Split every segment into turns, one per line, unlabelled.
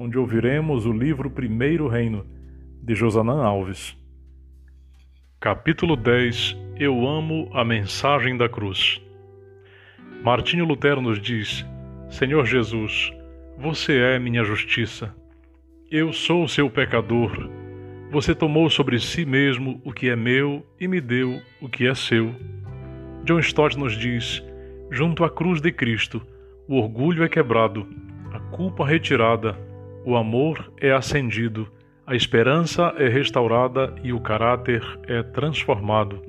onde ouviremos o livro Primeiro Reino, de Josanã Alves. Capítulo 10 Eu amo a mensagem da cruz. Martinho Lutero nos diz: Senhor Jesus, você é minha justiça. Eu sou seu pecador. Você tomou sobre si mesmo o que é meu e me deu o que é seu. John Stott nos diz: Junto à cruz de Cristo, o orgulho é quebrado, a culpa retirada, o amor é acendido, a esperança é restaurada e o caráter é transformado.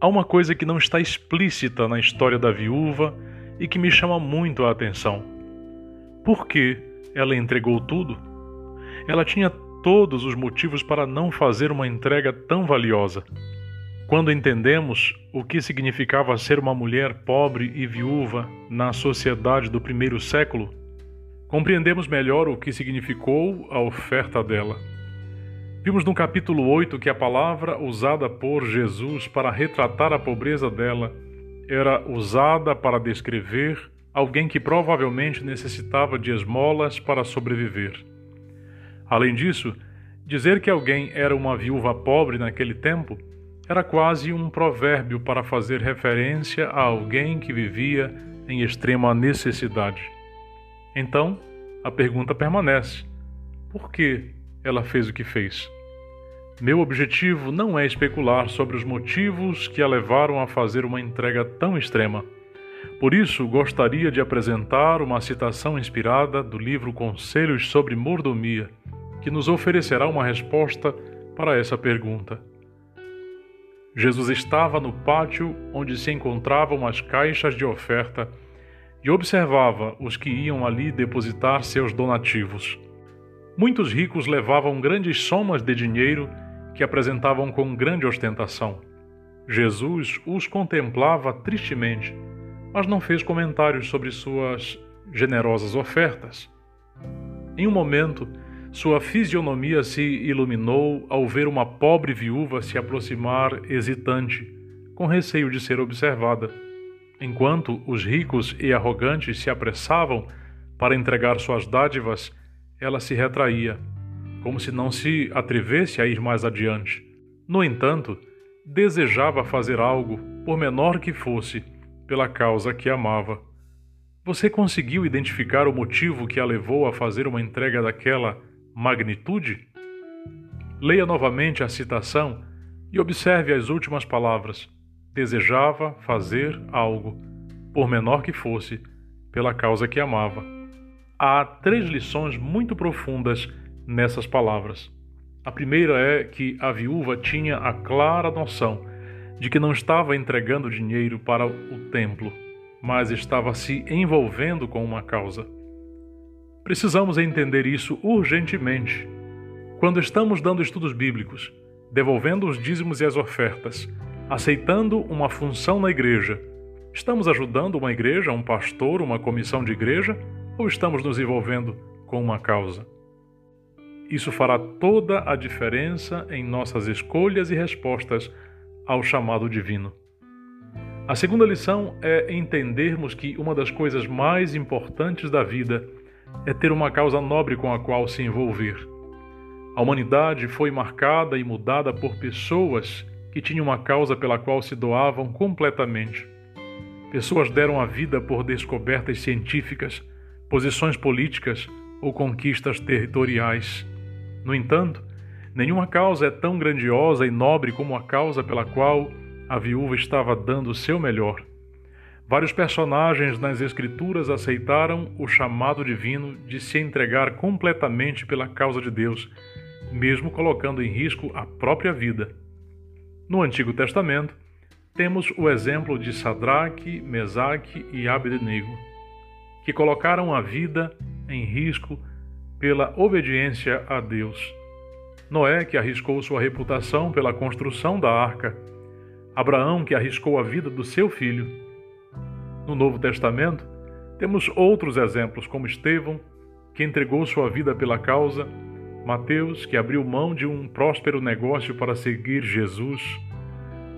Há uma coisa que não está explícita na história da viúva e que me chama muito a atenção. Por que ela entregou tudo? Ela tinha todos os motivos para não fazer uma entrega tão valiosa. Quando entendemos o que significava ser uma mulher pobre e viúva na sociedade do primeiro século, compreendemos melhor o que significou a oferta dela. Vimos no capítulo 8 que a palavra usada por Jesus para retratar a pobreza dela era usada para descrever alguém que provavelmente necessitava de esmolas para sobreviver. Além disso, dizer que alguém era uma viúva pobre naquele tempo era quase um provérbio para fazer referência a alguém que vivia em extrema necessidade. Então, a pergunta permanece: por que ela fez o que fez? Meu objetivo não é especular sobre os motivos que a levaram a fazer uma entrega tão extrema. Por isso, gostaria de apresentar uma citação inspirada do livro Conselhos sobre Mordomia, que nos oferecerá uma resposta para essa pergunta. Jesus estava no pátio onde se encontravam as caixas de oferta e observava os que iam ali depositar seus donativos. Muitos ricos levavam grandes somas de dinheiro que apresentavam com grande ostentação. Jesus os contemplava tristemente, mas não fez comentários sobre suas generosas ofertas. Em um momento, sua fisionomia se iluminou ao ver uma pobre viúva se aproximar hesitante, com receio de ser observada. Enquanto os ricos e arrogantes se apressavam para entregar suas dádivas, ela se retraía, como se não se atrevesse a ir mais adiante. No entanto, desejava fazer algo, por menor que fosse, pela causa que amava. Você conseguiu identificar o motivo que a levou a fazer uma entrega daquela magnitude? Leia novamente a citação e observe as últimas palavras desejava fazer algo, por menor que fosse, pela causa que amava. Há três lições muito profundas nessas palavras. A primeira é que a viúva tinha a clara noção de que não estava entregando dinheiro para o templo, mas estava se envolvendo com uma causa. Precisamos entender isso urgentemente. Quando estamos dando estudos bíblicos, devolvendo os dízimos e as ofertas, aceitando uma função na igreja, estamos ajudando uma igreja, um pastor, uma comissão de igreja ou estamos nos envolvendo com uma causa? Isso fará toda a diferença em nossas escolhas e respostas ao chamado divino. A segunda lição é entendermos que uma das coisas mais importantes da vida é ter uma causa nobre com a qual se envolver. A humanidade foi marcada e mudada por pessoas que tinham uma causa pela qual se doavam completamente. Pessoas deram a vida por descobertas científicas, posições políticas ou conquistas territoriais. No entanto, nenhuma causa é tão grandiosa e nobre como a causa pela qual a viúva estava dando o seu melhor. Vários personagens nas Escrituras aceitaram o chamado divino de se entregar completamente pela causa de Deus, mesmo colocando em risco a própria vida. No Antigo Testamento, temos o exemplo de Sadraque, Mesaque e Abednego, que colocaram a vida em risco pela obediência a Deus. Noé, que arriscou sua reputação pela construção da arca. Abraão, que arriscou a vida do seu filho. No Novo Testamento, temos outros exemplos, como Estevão, que entregou sua vida pela causa, Mateus, que abriu mão de um próspero negócio para seguir Jesus,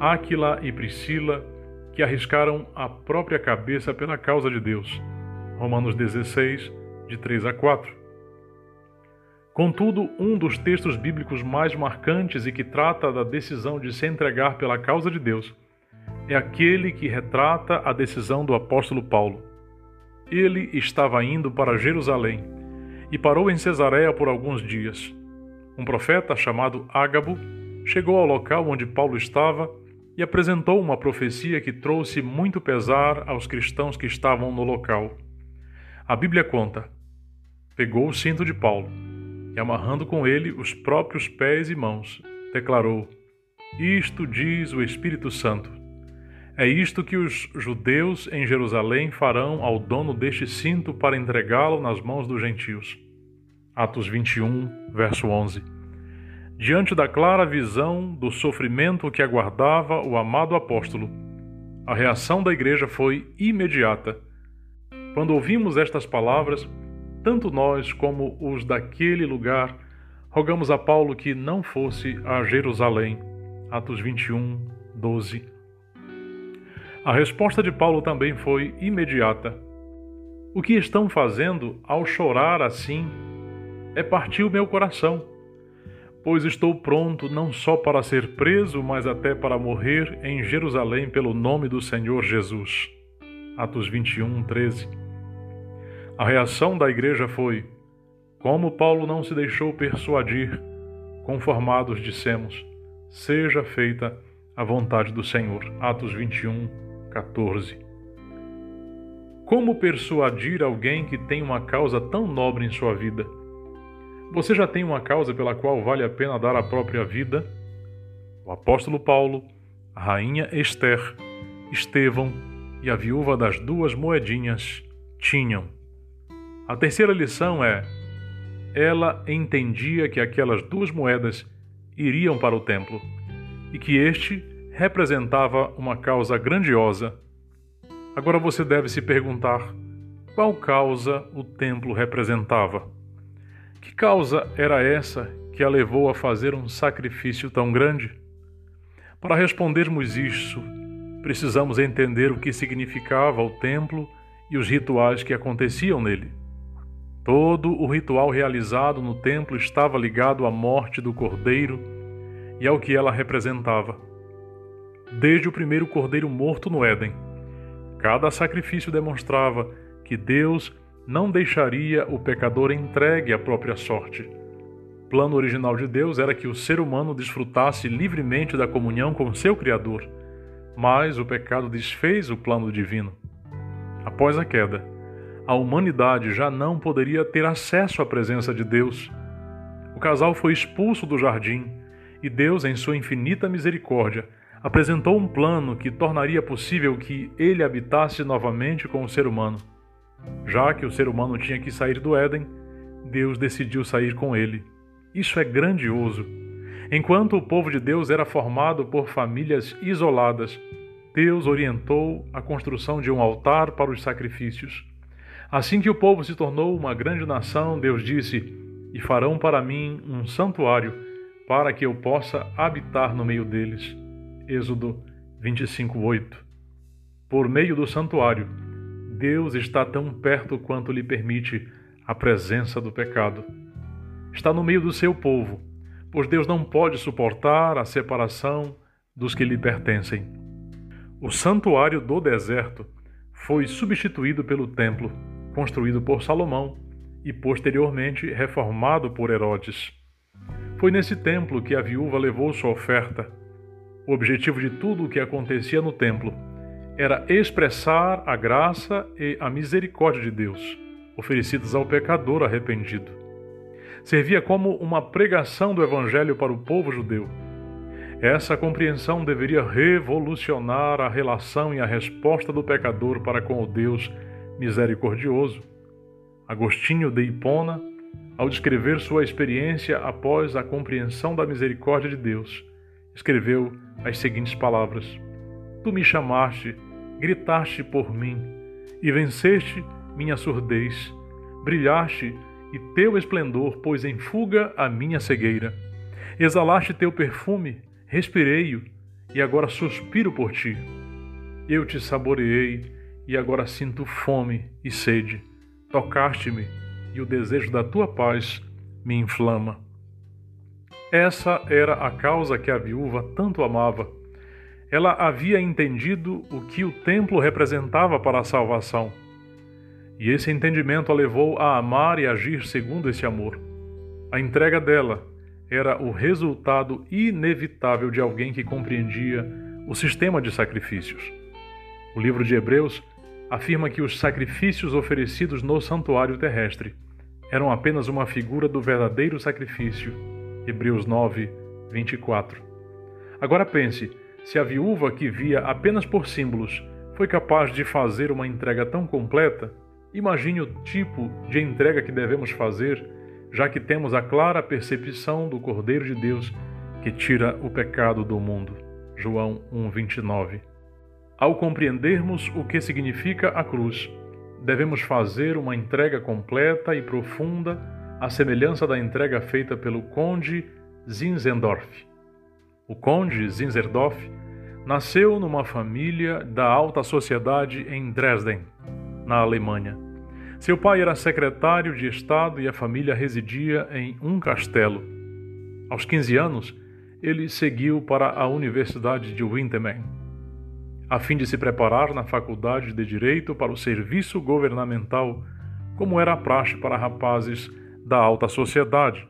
Áquila e Priscila, que arriscaram a própria cabeça pela causa de Deus. Romanos 16, de 3 a 4. Contudo, um dos textos bíblicos mais marcantes e que trata da decisão de se entregar pela causa de Deus é aquele que retrata a decisão do apóstolo Paulo. Ele estava indo para Jerusalém e parou em Cesareia por alguns dias. Um profeta chamado Ágabo chegou ao local onde Paulo estava e apresentou uma profecia que trouxe muito pesar aos cristãos que estavam no local. A Bíblia conta: pegou o cinto de Paulo e, amarrando com ele os próprios pés e mãos, declarou: Isto diz o Espírito Santo. É isto que os judeus em Jerusalém farão ao dono deste cinto para entregá-lo nas mãos dos gentios. Atos 21, verso 11. Diante da clara visão do sofrimento que aguardava o amado apóstolo, a reação da igreja foi imediata. Quando ouvimos estas palavras, tanto nós como os daquele lugar, rogamos a Paulo que não fosse a Jerusalém. Atos 21, 12. A resposta de Paulo também foi imediata. O que estão fazendo ao chorar assim é partir o meu coração, pois estou pronto não só para ser preso, mas até para morrer em Jerusalém pelo nome do Senhor Jesus. Atos 21, 13. A reação da igreja foi: como Paulo não se deixou persuadir, conformados dissemos: seja feita a vontade do Senhor. Atos 21, 14. Como persuadir alguém que tem uma causa tão nobre em sua vida? Você já tem uma causa pela qual vale a pena dar a própria vida? O apóstolo Paulo, a rainha Esther, Estevão e a viúva das duas moedinhas tinham a terceira lição é: ela entendia que aquelas duas moedas iriam para o templo e que este representava uma causa grandiosa. Agora você deve se perguntar: qual causa o templo representava? Que causa era essa que a levou a fazer um sacrifício tão grande? Para respondermos isso, precisamos entender o que significava o templo e os rituais que aconteciam nele. Todo o ritual realizado no templo estava ligado à morte do cordeiro e ao que ela representava. Desde o primeiro cordeiro morto no Éden, cada sacrifício demonstrava que Deus não deixaria o pecador entregue à própria sorte. O plano original de Deus era que o ser humano desfrutasse livremente da comunhão com seu Criador, mas o pecado desfez o plano divino. Após a queda, a humanidade já não poderia ter acesso à presença de Deus. O casal foi expulso do jardim e Deus, em sua infinita misericórdia, apresentou um plano que tornaria possível que ele habitasse novamente com o ser humano. Já que o ser humano tinha que sair do Éden, Deus decidiu sair com ele. Isso é grandioso. Enquanto o povo de Deus era formado por famílias isoladas, Deus orientou a construção de um altar para os sacrifícios. Assim que o povo se tornou uma grande nação, Deus disse: E farão para mim um santuário, para que eu possa habitar no meio deles. Êxodo 25:8. Por meio do santuário, Deus está tão perto quanto lhe permite a presença do pecado. Está no meio do seu povo, pois Deus não pode suportar a separação dos que lhe pertencem. O santuário do deserto foi substituído pelo templo construído por Salomão e posteriormente reformado por Herodes. Foi nesse templo que a viúva levou sua oferta. O objetivo de tudo o que acontecia no templo era expressar a graça e a misericórdia de Deus, oferecidas ao pecador arrependido. Servia como uma pregação do Evangelho para o povo judeu. Essa compreensão deveria revolucionar a relação e a resposta do pecador para com o Deus misericordioso. Agostinho de Hipona ao descrever sua experiência após a compreensão da misericórdia de Deus, escreveu as seguintes palavras: Tu me chamaste, gritaste por mim, e venceste minha surdez, brilhaste e teu esplendor pôs em fuga a minha cegueira. Exalaste teu perfume, respirei-o, e agora suspiro por ti. Eu te saboreei, e agora sinto fome e sede. Tocaste-me, e o desejo da tua paz me inflama. Essa era a causa que a viúva tanto amava. Ela havia entendido o que o templo representava para a salvação. E esse entendimento a levou a amar e agir segundo esse amor. A entrega dela era o resultado inevitável de alguém que compreendia o sistema de sacrifícios. O livro de Hebreus afirma que os sacrifícios oferecidos no santuário terrestre eram apenas uma figura do verdadeiro sacrifício. Hebreus 9, 24. Agora pense: se a viúva que via apenas por símbolos foi capaz de fazer uma entrega tão completa, imagine o tipo de entrega que devemos fazer, já que temos a clara percepção do Cordeiro de Deus que tira o pecado do mundo. João 1:29. Ao compreendermos o que significa a cruz, devemos fazer uma entrega completa e profunda, à semelhança da entrega feita pelo conde Zinzendorf. O conde Zinzendorf nasceu numa família da alta sociedade em Dresden, na Alemanha. Seu pai era secretário de Estado e a família residia em um castelo. Aos 15 anos, ele seguiu para a Universidade de Winterman a fim de se preparar na faculdade de Direito para o serviço governamental, como era a praxe para rapazes da alta sociedade.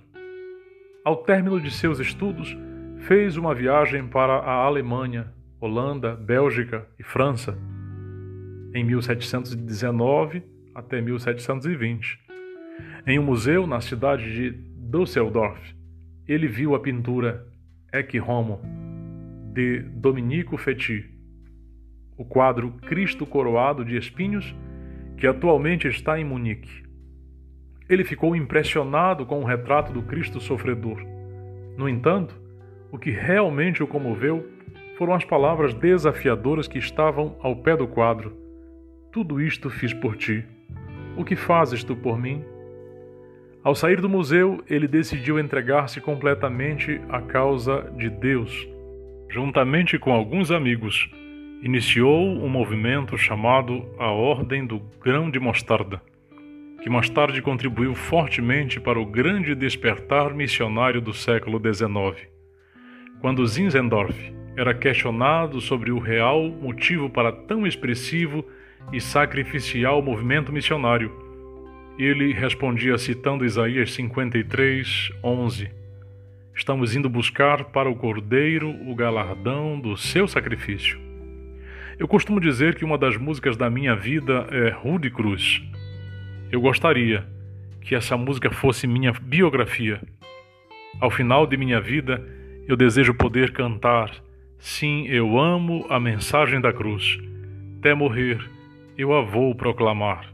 Ao término de seus estudos, fez uma viagem para a Alemanha, Holanda, Bélgica e França, em 1719 até 1720. Em um museu na cidade de Düsseldorf, ele viu a pintura Ecce Homo, de Domenico Fetti, o quadro Cristo Coroado de Espinhos, que atualmente está em Munique. Ele ficou impressionado com o retrato do Cristo sofredor. No entanto, o que realmente o comoveu foram as palavras desafiadoras que estavam ao pé do quadro. Tudo isto fiz por ti. O que fazes tu por mim? Ao sair do museu, ele decidiu entregar-se completamente à causa de Deus. Juntamente com alguns amigos, iniciou um movimento chamado a Ordem do Grão de Mostarda, que mais tarde contribuiu fortemente para o grande despertar missionário do século XIX. Quando Zinzendorf era questionado sobre o real motivo para tão expressivo e sacrificial movimento missionário, ele respondia citando Isaías 53, 11: Estamos indo buscar para o Cordeiro o galardão do seu sacrifício. Eu costumo dizer que uma das músicas da minha vida é Rude Cruz. Eu gostaria que essa música fosse minha biografia. Ao final de minha vida, eu desejo poder cantar: Sim, eu amo a mensagem da cruz. Até morrer, eu a vou proclamar.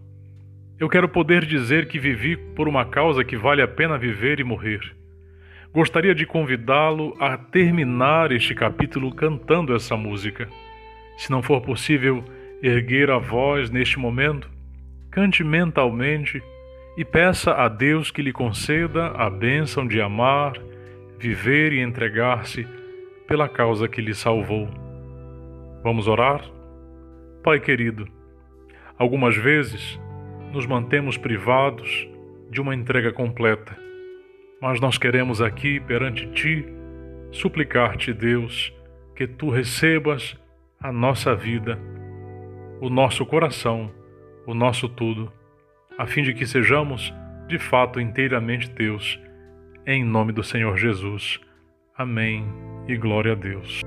Eu quero poder dizer que vivi por uma causa que vale a pena viver e morrer. Gostaria de convidá-lo a terminar este capítulo cantando essa música. Se não for possível erguer a voz neste momento, cante mentalmente e peça a Deus que lhe conceda a bênção de amar, viver e entregar-se pela causa que lhe salvou. Vamos orar? Pai querido, algumas vezes nos mantemos privados de uma entrega completa, mas nós queremos aqui perante Ti suplicar-te, Deus, que Tu recebas a nossa vida, o nosso coração, o nosso tudo, a fim de que sejamos de fato inteiramente Teus. Em nome do Senhor Jesus. Amém e glória a Deus.